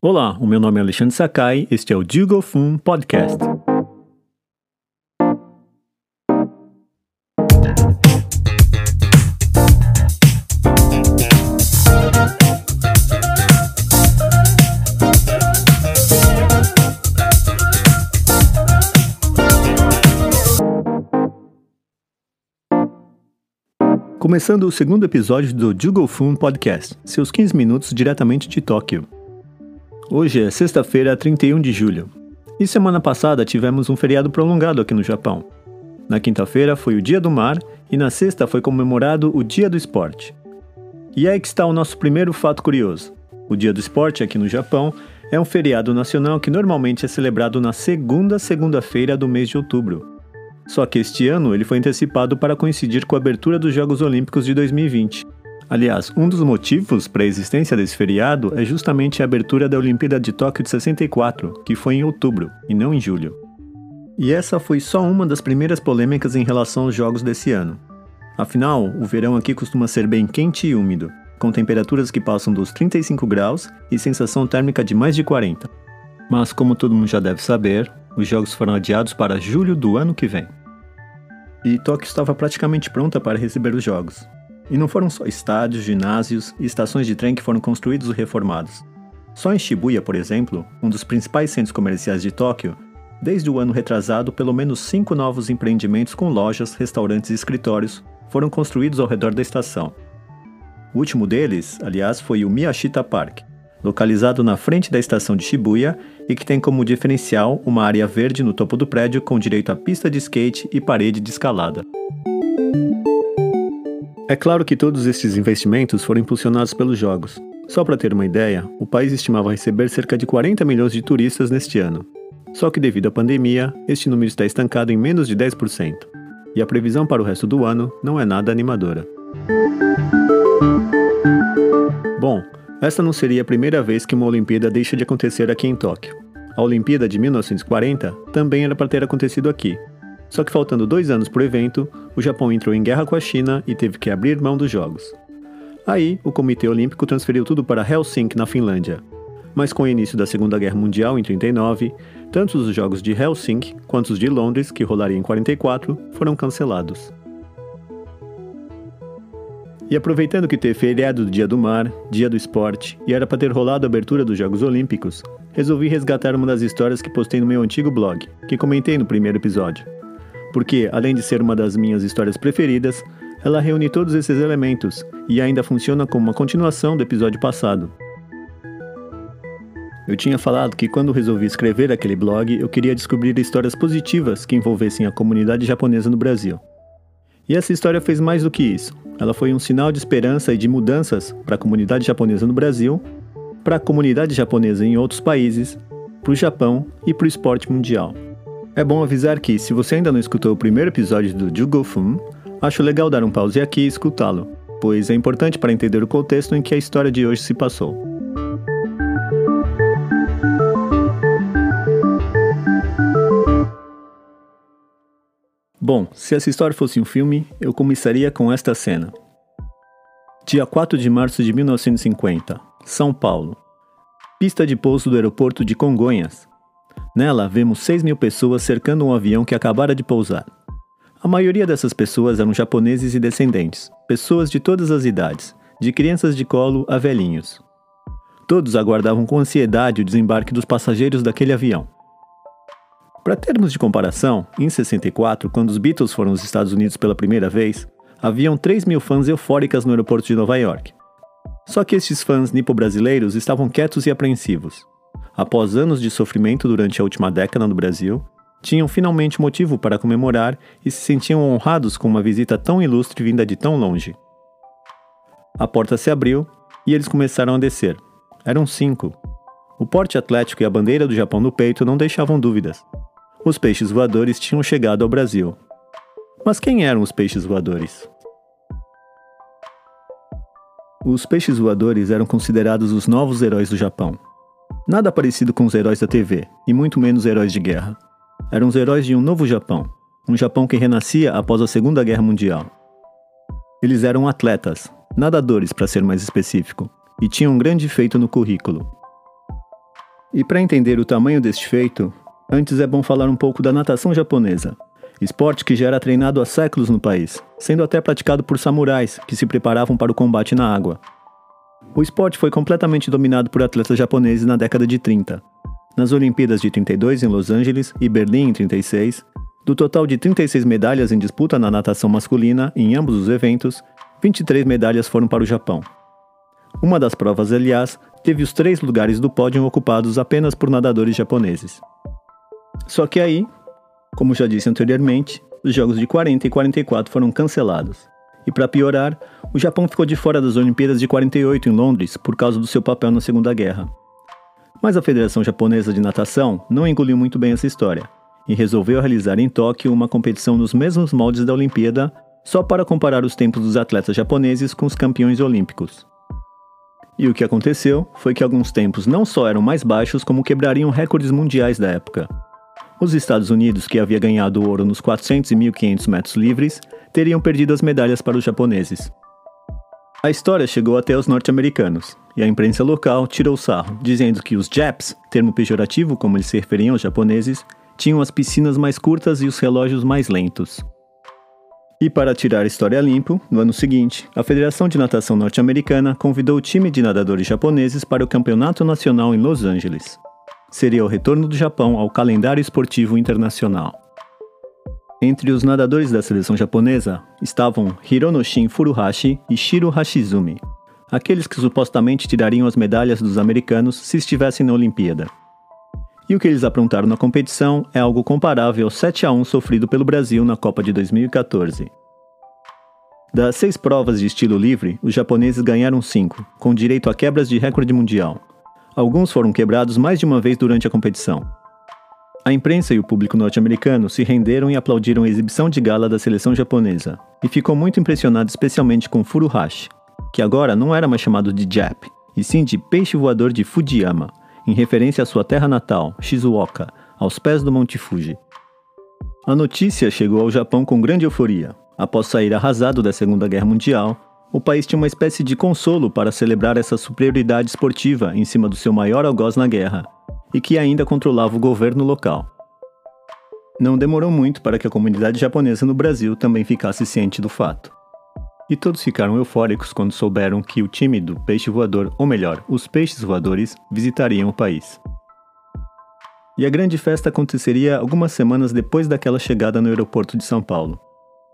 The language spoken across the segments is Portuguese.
Olá, o meu nome é Alexandre Sakai, este é o Jugo Fun Podcast. Começando o segundo episódio do Jugo Fun Podcast, seus 15 minutos diretamente de Tóquio. Hoje é sexta-feira, 31 de julho. E semana passada tivemos um feriado prolongado aqui no Japão. Na quinta-feira foi o Dia do Mar e na sexta foi comemorado o Dia do Esporte. E aí que está o nosso primeiro fato curioso. O Dia do Esporte aqui no Japão é um feriado nacional que normalmente é celebrado na segunda segunda-feira do mês de outubro. Só que este ano ele foi antecipado para coincidir com a abertura dos Jogos Olímpicos de 2020. Aliás, um dos motivos para a existência desse feriado é justamente a abertura da Olimpíada de Tóquio de 64, que foi em outubro, e não em julho. E essa foi só uma das primeiras polêmicas em relação aos jogos desse ano. Afinal, o verão aqui costuma ser bem quente e úmido, com temperaturas que passam dos 35 graus e sensação térmica de mais de 40. Mas, como todo mundo já deve saber, os jogos foram adiados para julho do ano que vem. E Tóquio estava praticamente pronta para receber os jogos, e não foram só estádios, ginásios e estações de trem que foram construídos ou reformados. Só em Shibuya, por exemplo, um dos principais centros comerciais de Tóquio, desde o ano retrasado, pelo menos cinco novos empreendimentos com lojas, restaurantes e escritórios foram construídos ao redor da estação. O último deles, aliás, foi o Miyashita Park, localizado na frente da estação de Shibuya e que tem como diferencial uma área verde no topo do prédio com direito a pista de skate e parede de escalada. É claro que todos estes investimentos foram impulsionados pelos jogos. Só para ter uma ideia, o país estimava receber cerca de 40 milhões de turistas neste ano. Só que devido à pandemia, este número está estancado em menos de 10%. E a previsão para o resto do ano não é nada animadora. Bom, esta não seria a primeira vez que uma Olimpíada deixa de acontecer aqui em Tóquio. A Olimpíada de 1940 também era para ter acontecido aqui, só que faltando dois anos para o evento, o Japão entrou em guerra com a China e teve que abrir mão dos Jogos. Aí, o Comitê Olímpico transferiu tudo para Helsinki, na Finlândia. Mas com o início da Segunda Guerra Mundial em 39, tanto os Jogos de Helsinki quanto os de Londres, que rolariam em 44, foram cancelados. E aproveitando que teve feriado do Dia do Mar, Dia do Esporte, e era para ter rolado a abertura dos Jogos Olímpicos, resolvi resgatar uma das histórias que postei no meu antigo blog, que comentei no primeiro episódio porque, além de ser uma das minhas histórias preferidas, ela reúne todos esses elementos e ainda funciona como uma continuação do episódio passado. Eu tinha falado que quando resolvi escrever aquele blog, eu queria descobrir histórias positivas que envolvessem a comunidade japonesa no Brasil. E essa história fez mais do que isso. Ela foi um sinal de esperança e de mudanças para a comunidade japonesa no Brasil, para a comunidade japonesa em outros países, para o Japão e para o esporte mundial. É bom avisar que, se você ainda não escutou o primeiro episódio do Jugofun, acho legal dar um pause aqui e escutá-lo, pois é importante para entender o contexto em que a história de hoje se passou. Bom, se essa história fosse um filme, eu começaria com esta cena. Dia 4 de março de 1950, São Paulo. Pista de pouso do aeroporto de Congonhas, Nela, vemos 6 mil pessoas cercando um avião que acabara de pousar. A maioria dessas pessoas eram japoneses e descendentes, pessoas de todas as idades, de crianças de colo a velhinhos. Todos aguardavam com ansiedade o desembarque dos passageiros daquele avião. Para termos de comparação, em 64, quando os Beatles foram aos Estados Unidos pela primeira vez, haviam 3 mil fãs eufóricas no aeroporto de Nova York. Só que estes fãs nipo-brasileiros estavam quietos e apreensivos após anos de sofrimento durante a última década no Brasil, tinham finalmente motivo para comemorar e se sentiam honrados com uma visita tão ilustre vinda de tão longe. A porta se abriu e eles começaram a descer. Eram cinco. O porte atlético e a bandeira do Japão no peito não deixavam dúvidas. Os peixes voadores tinham chegado ao Brasil. Mas quem eram os peixes voadores? Os peixes voadores eram considerados os novos heróis do Japão. Nada parecido com os heróis da TV, e muito menos heróis de guerra. Eram os heróis de um novo Japão, um Japão que renascia após a Segunda Guerra Mundial. Eles eram atletas, nadadores para ser mais específico, e tinham um grande feito no currículo. E para entender o tamanho deste feito, antes é bom falar um pouco da natação japonesa, esporte que já era treinado há séculos no país, sendo até praticado por samurais que se preparavam para o combate na água. O esporte foi completamente dominado por atletas japoneses na década de 30. Nas Olimpíadas de 32 em Los Angeles e Berlim em 36, do total de 36 medalhas em disputa na natação masculina em ambos os eventos, 23 medalhas foram para o Japão. Uma das provas, aliás, teve os três lugares do pódio ocupados apenas por nadadores japoneses. Só que aí, como já disse anteriormente, os Jogos de 40 e 44 foram cancelados. E para piorar, o Japão ficou de fora das Olimpíadas de 48 em Londres por causa do seu papel na Segunda Guerra. Mas a Federação Japonesa de Natação não engoliu muito bem essa história e resolveu realizar em Tóquio uma competição nos mesmos moldes da Olimpíada, só para comparar os tempos dos atletas japoneses com os campeões olímpicos. E o que aconteceu foi que alguns tempos não só eram mais baixos, como quebrariam recordes mundiais da época. Os Estados Unidos, que havia ganhado ouro nos 400 e 1500 metros livres, teriam perdido as medalhas para os japoneses. A história chegou até os norte-americanos, e a imprensa local tirou sarro, dizendo que os Japs, termo pejorativo como eles se referiam aos japoneses, tinham as piscinas mais curtas e os relógios mais lentos. E para tirar a história limpo, no ano seguinte, a Federação de Natação Norte-Americana convidou o time de nadadores japoneses para o Campeonato Nacional em Los Angeles. Seria o retorno do Japão ao calendário esportivo internacional. Entre os nadadores da seleção japonesa estavam Hironoshin Furuhashi e Shiro Hashizumi, aqueles que supostamente tirariam as medalhas dos americanos se estivessem na Olimpíada. E o que eles aprontaram na competição é algo comparável ao 7 a 1 sofrido pelo Brasil na Copa de 2014. Das seis provas de estilo livre, os japoneses ganharam cinco, com direito a quebras de recorde mundial. Alguns foram quebrados mais de uma vez durante a competição. A imprensa e o público norte-americano se renderam e aplaudiram a exibição de gala da seleção japonesa, e ficou muito impressionado especialmente com Furuhashi, que agora não era mais chamado de Jap, e sim de peixe voador de Fujiyama, em referência à sua terra natal, Shizuoka, aos pés do Monte Fuji. A notícia chegou ao Japão com grande euforia. Após sair arrasado da Segunda Guerra Mundial, o país tinha uma espécie de consolo para celebrar essa superioridade esportiva em cima do seu maior algoz na guerra, e que ainda controlava o governo local. Não demorou muito para que a comunidade japonesa no Brasil também ficasse ciente do fato. E todos ficaram eufóricos quando souberam que o time do peixe voador, ou melhor, os peixes voadores, visitariam o país. E a grande festa aconteceria algumas semanas depois daquela chegada no aeroporto de São Paulo,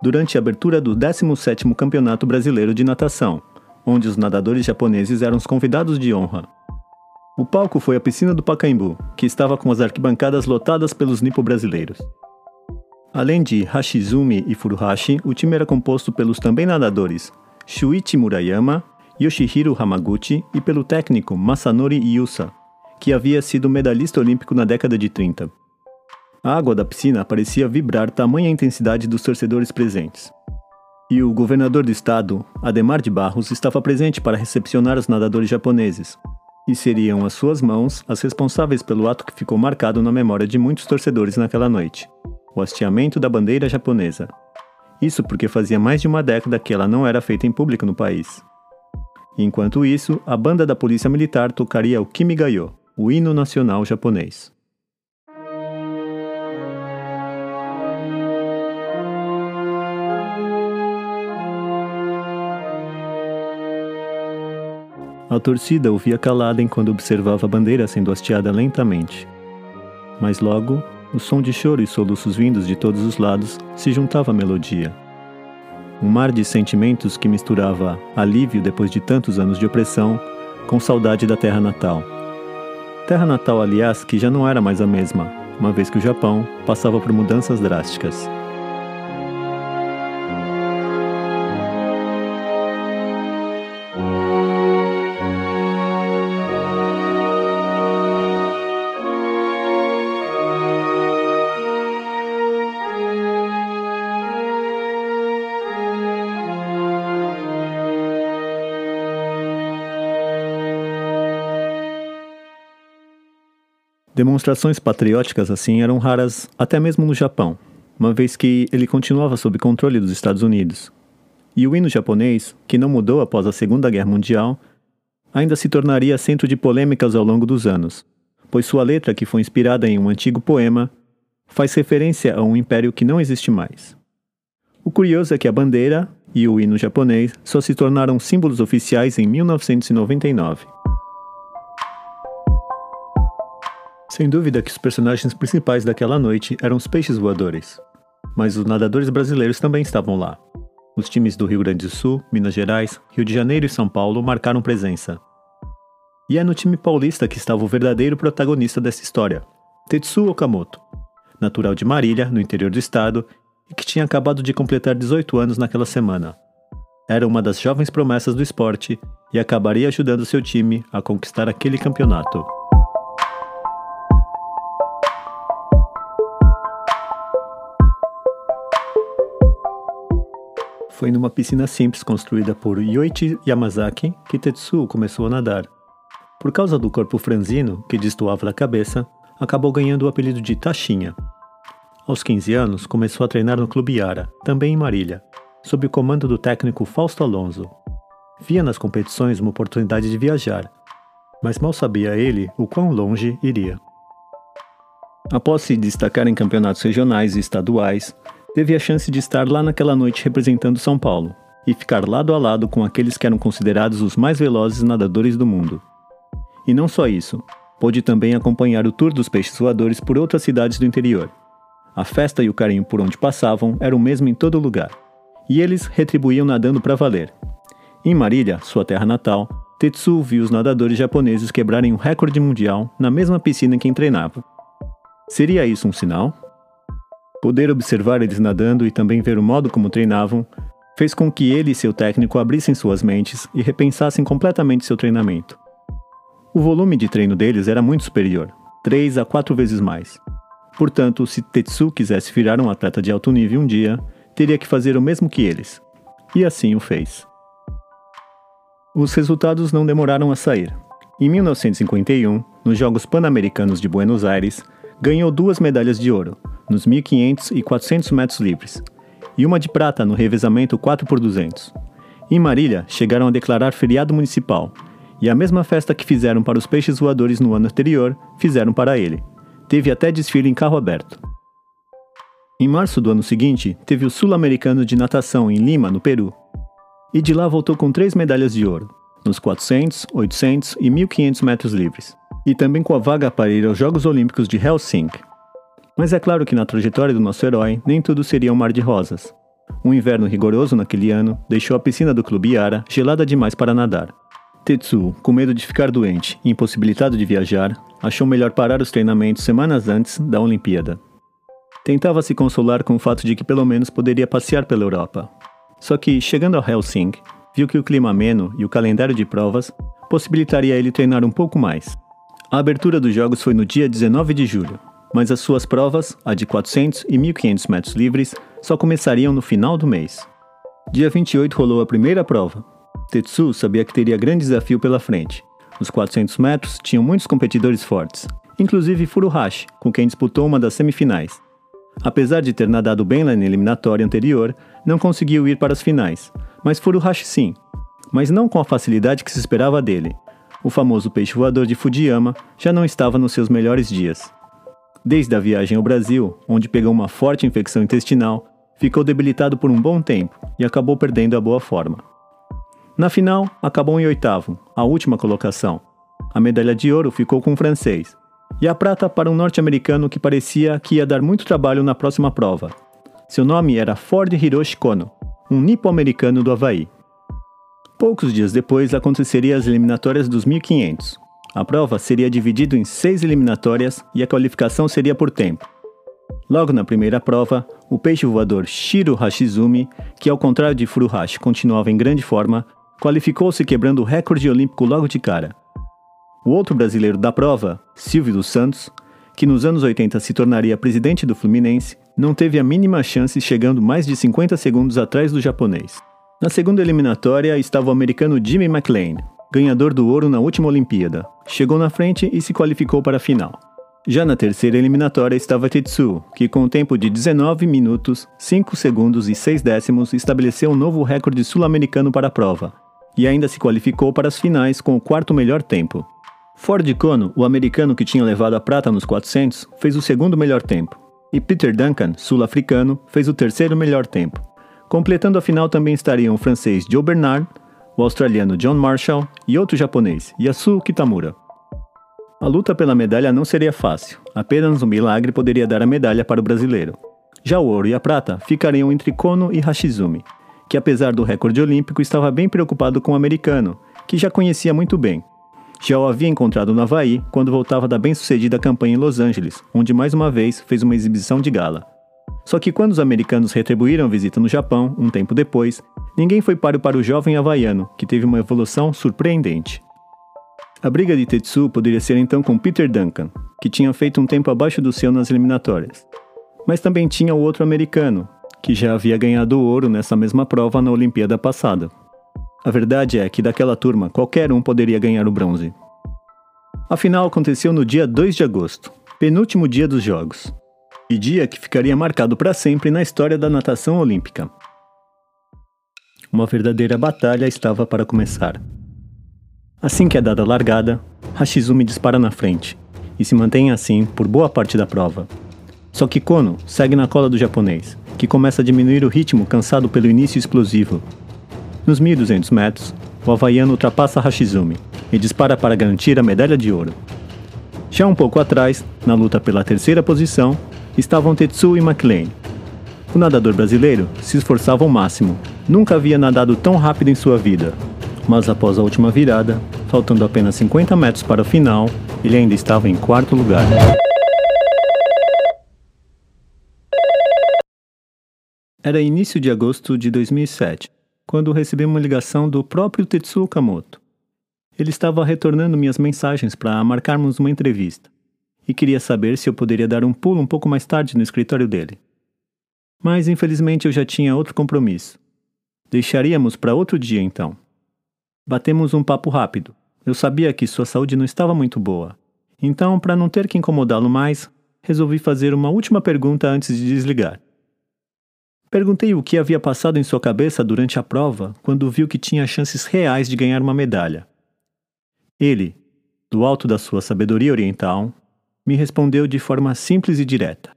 durante a abertura do 17º Campeonato Brasileiro de Natação, onde os nadadores japoneses eram os convidados de honra. O palco foi a piscina do Pacaembu, que estava com as arquibancadas lotadas pelos nipo-brasileiros. Além de Hashizumi e Furuhashi, o time era composto pelos também nadadores Shuichi Murayama, Yoshihiro Hamaguchi e pelo técnico Masanori Yusa, que havia sido medalhista olímpico na década de 30. A água da piscina parecia vibrar tamanha intensidade dos torcedores presentes. E o governador do estado, Ademar de Barros, estava presente para recepcionar os nadadores japoneses. E seriam as suas mãos as responsáveis pelo ato que ficou marcado na memória de muitos torcedores naquela noite o hasteamento da bandeira japonesa. Isso porque fazia mais de uma década que ela não era feita em público no país. Enquanto isso, a banda da Polícia Militar tocaria o Kimigayo, o hino nacional japonês. A torcida ouvia calada enquanto observava a bandeira sendo hasteada lentamente. Mas logo o som de choro e soluços vindos de todos os lados se juntava à melodia. Um mar de sentimentos que misturava alívio depois de tantos anos de opressão com saudade da terra natal. Terra natal, aliás, que já não era mais a mesma, uma vez que o Japão passava por mudanças drásticas. Demonstrações patrióticas assim eram raras até mesmo no Japão, uma vez que ele continuava sob controle dos Estados Unidos. E o hino japonês, que não mudou após a Segunda Guerra Mundial, ainda se tornaria centro de polêmicas ao longo dos anos, pois sua letra, que foi inspirada em um antigo poema, faz referência a um império que não existe mais. O curioso é que a bandeira e o hino japonês só se tornaram símbolos oficiais em 1999. Sem dúvida que os personagens principais daquela noite eram os peixes voadores, mas os nadadores brasileiros também estavam lá. Os times do Rio Grande do Sul, Minas Gerais, Rio de Janeiro e São Paulo marcaram presença. E é no time paulista que estava o verdadeiro protagonista dessa história, Tetsu Okamoto, natural de Marília, no interior do estado, e que tinha acabado de completar 18 anos naquela semana. Era uma das jovens promessas do esporte e acabaria ajudando seu time a conquistar aquele campeonato. Foi numa piscina simples construída por Yoichi Yamazaki que Tetsuo começou a nadar. Por causa do corpo franzino, que destoava da cabeça, acabou ganhando o apelido de Taxinha. Aos 15 anos, começou a treinar no Clube Yara, também em Marília, sob o comando do técnico Fausto Alonso. Via nas competições uma oportunidade de viajar, mas mal sabia ele o quão longe iria. Após se destacar em campeonatos regionais e estaduais, teve a chance de estar lá naquela noite representando São Paulo e ficar lado a lado com aqueles que eram considerados os mais velozes nadadores do mundo. E não só isso, pôde também acompanhar o tour dos peixes voadores por outras cidades do interior. A festa e o carinho por onde passavam eram o mesmo em todo lugar, e eles retribuíam nadando para valer. Em Marília, sua terra natal, Tetsu viu os nadadores japoneses quebrarem um recorde mundial na mesma piscina em que treinava. Seria isso um sinal? Poder observar eles nadando e também ver o modo como treinavam fez com que ele e seu técnico abrissem suas mentes e repensassem completamente seu treinamento. O volume de treino deles era muito superior, três a quatro vezes mais. Portanto, se Tetsu quisesse virar um atleta de alto nível um dia, teria que fazer o mesmo que eles. E assim o fez. Os resultados não demoraram a sair. Em 1951, nos Jogos Pan-Americanos de Buenos Aires, ganhou duas medalhas de ouro, nos 1.500 e 400 metros livres, e uma de prata no revezamento 4x200. Em Marília, chegaram a declarar feriado municipal, e a mesma festa que fizeram para os peixes voadores no ano anterior, fizeram para ele. Teve até desfile em carro aberto. Em março do ano seguinte, teve o Sul-Americano de Natação em Lima, no Peru. E de lá voltou com três medalhas de ouro, nos 400, 800 e 1500 metros livres, e também com a vaga para ir aos Jogos Olímpicos de Helsinki, mas é claro que na trajetória do nosso herói, nem tudo seria um mar de rosas. Um inverno rigoroso naquele ano deixou a piscina do Clube Yara gelada demais para nadar. Tetsuo, com medo de ficar doente e impossibilitado de viajar, achou melhor parar os treinamentos semanas antes da Olimpíada. Tentava se consolar com o fato de que pelo menos poderia passear pela Europa. Só que, chegando a Helsinki, viu que o clima ameno e o calendário de provas possibilitaria ele treinar um pouco mais. A abertura dos jogos foi no dia 19 de julho, mas as suas provas, a de 400 e 1500 metros livres, só começariam no final do mês. Dia 28 rolou a primeira prova. Tetsu sabia que teria grande desafio pela frente. Os 400 metros tinham muitos competidores fortes, inclusive Furuhashi, com quem disputou uma das semifinais. Apesar de ter nadado bem na eliminatória anterior, não conseguiu ir para as finais, mas Furuhashi sim, mas não com a facilidade que se esperava dele. O famoso peixe voador de Fujiyama já não estava nos seus melhores dias. Desde a viagem ao Brasil, onde pegou uma forte infecção intestinal, ficou debilitado por um bom tempo e acabou perdendo a boa forma. Na final, acabou em oitavo, a última colocação. A medalha de ouro ficou com o francês, e a prata para um norte-americano que parecia que ia dar muito trabalho na próxima prova. Seu nome era Ford Hiroshi Kono, um nipo-americano do Havaí. Poucos dias depois aconteceriam as eliminatórias dos 1500, a prova seria dividida em seis eliminatórias e a qualificação seria por tempo. Logo na primeira prova, o peixe voador Shiro Hashizumi, que ao contrário de Furuhashi continuava em grande forma, qualificou-se quebrando o recorde olímpico logo de cara. O outro brasileiro da prova, Silvio dos Santos, que nos anos 80 se tornaria presidente do Fluminense, não teve a mínima chance chegando mais de 50 segundos atrás do japonês. Na segunda eliminatória estava o americano Jimmy McLean, ganhador do ouro na última Olimpíada. Chegou na frente e se qualificou para a final. Já na terceira eliminatória estava Tetsu, que com um tempo de 19 minutos, 5 segundos e 6 décimos estabeleceu um novo recorde sul-americano para a prova, e ainda se qualificou para as finais com o quarto melhor tempo. Ford Kono, o americano que tinha levado a prata nos 400, fez o segundo melhor tempo. E Peter Duncan, sul-africano, fez o terceiro melhor tempo. Completando a final também estariam o francês Joe Bernard, o australiano John Marshall e outro japonês, Yasu Kitamura. A luta pela medalha não seria fácil, apenas um milagre poderia dar a medalha para o brasileiro. Já o ouro e a prata ficariam entre Kono e Hashizumi, que apesar do recorde olímpico estava bem preocupado com o americano, que já conhecia muito bem. Já o havia encontrado no Havaí quando voltava da bem-sucedida campanha em Los Angeles, onde mais uma vez fez uma exibição de gala. Só que quando os americanos retribuíram a visita no Japão, um tempo depois, ninguém foi páreo para o jovem havaiano, que teve uma evolução surpreendente. A briga de Tetsu poderia ser então com Peter Duncan, que tinha feito um tempo abaixo do seu nas eliminatórias. Mas também tinha o outro americano, que já havia ganhado ouro nessa mesma prova na Olimpíada passada. A verdade é que daquela turma qualquer um poderia ganhar o bronze. A final aconteceu no dia 2 de agosto, penúltimo dia dos Jogos, e dia que ficaria marcado para sempre na história da natação olímpica. Uma verdadeira batalha estava para começar. Assim que é dada a largada, Hashizumi dispara na frente e se mantém assim por boa parte da prova. Só que Kono segue na cola do japonês, que começa a diminuir o ritmo cansado pelo início explosivo. Nos 1.200 metros, o havaiano ultrapassa Hashizumi e dispara para garantir a medalha de ouro. Já um pouco atrás, na luta pela terceira posição, estavam Tetsu e McLean. O nadador brasileiro se esforçava ao máximo, nunca havia nadado tão rápido em sua vida. Mas após a última virada, faltando apenas 50 metros para o final, ele ainda estava em quarto lugar. Era início de agosto de 2007, quando recebi uma ligação do próprio Tetsuo Okamoto. Ele estava retornando minhas mensagens para marcarmos uma entrevista e queria saber se eu poderia dar um pulo um pouco mais tarde no escritório dele. Mas infelizmente eu já tinha outro compromisso. Deixaríamos para outro dia então. Batemos um papo rápido. Eu sabia que sua saúde não estava muito boa. Então, para não ter que incomodá-lo mais, resolvi fazer uma última pergunta antes de desligar. Perguntei o que havia passado em sua cabeça durante a prova quando viu que tinha chances reais de ganhar uma medalha. Ele, do alto da sua sabedoria oriental, me respondeu de forma simples e direta: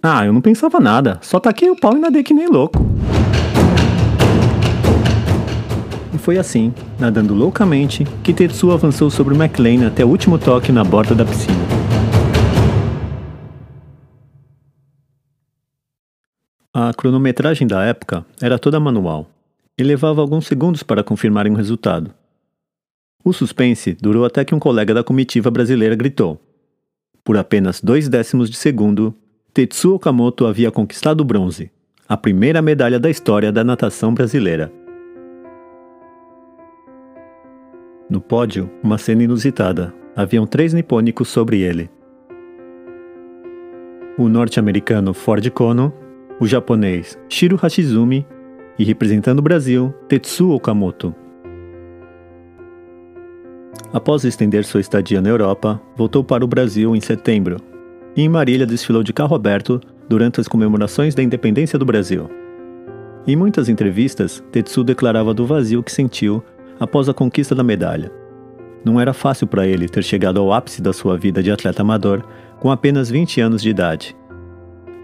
Ah, eu não pensava nada, só taquei o pau e nadei que nem louco. Foi assim, nadando loucamente, que Tetsuo avançou sobre McLean até o último toque na borda da piscina. A cronometragem da época era toda manual e levava alguns segundos para confirmarem o resultado. O suspense durou até que um colega da comitiva brasileira gritou. Por apenas dois décimos de segundo, Tetsuo Okamoto havia conquistado o bronze, a primeira medalha da história da natação brasileira. No pódio, uma cena inusitada. Haviam três nipônicos sobre ele. O norte-americano Ford Kono o japonês Shiro Hashizumi e representando o Brasil, Tetsuo Okamoto. Após estender sua estadia na Europa, voltou para o Brasil em setembro e em Marília desfilou de carro aberto durante as comemorações da independência do Brasil. Em muitas entrevistas, Tetsu declarava do vazio que sentiu após a conquista da medalha. Não era fácil para ele ter chegado ao ápice da sua vida de atleta amador com apenas 20 anos de idade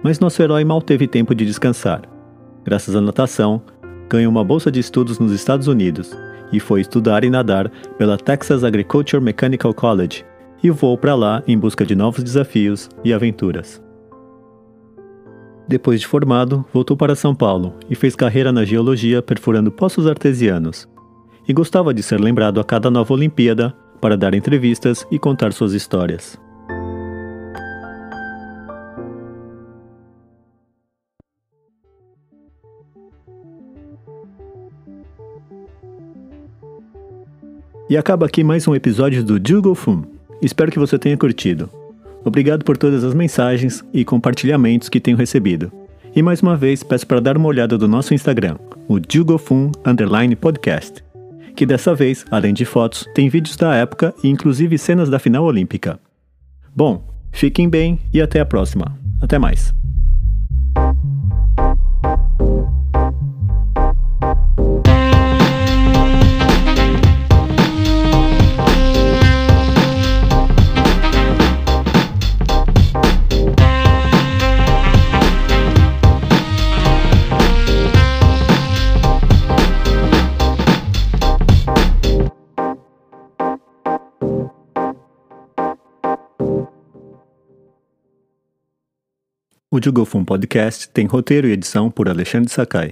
mas nosso herói mal teve tempo de descansar. Graças à natação, ganhou uma bolsa de estudos nos Estados Unidos e foi estudar e nadar pela Texas Agriculture Mechanical College e voou para lá em busca de novos desafios e aventuras. Depois de formado, voltou para São Paulo e fez carreira na geologia perfurando poços artesianos. E gostava de ser lembrado a cada nova Olimpíada para dar entrevistas e contar suas histórias. E acaba aqui mais um episódio do Jugo. Espero que você tenha curtido. Obrigado por todas as mensagens e compartilhamentos que tenho recebido. E mais uma vez peço para dar uma olhada no nosso Instagram, o Jugofun Podcast, que dessa vez, além de fotos, tem vídeos da época e inclusive cenas da final olímpica. Bom, fiquem bem e até a próxima. Até mais. O Jugofun Podcast tem roteiro e edição por Alexandre Sakai.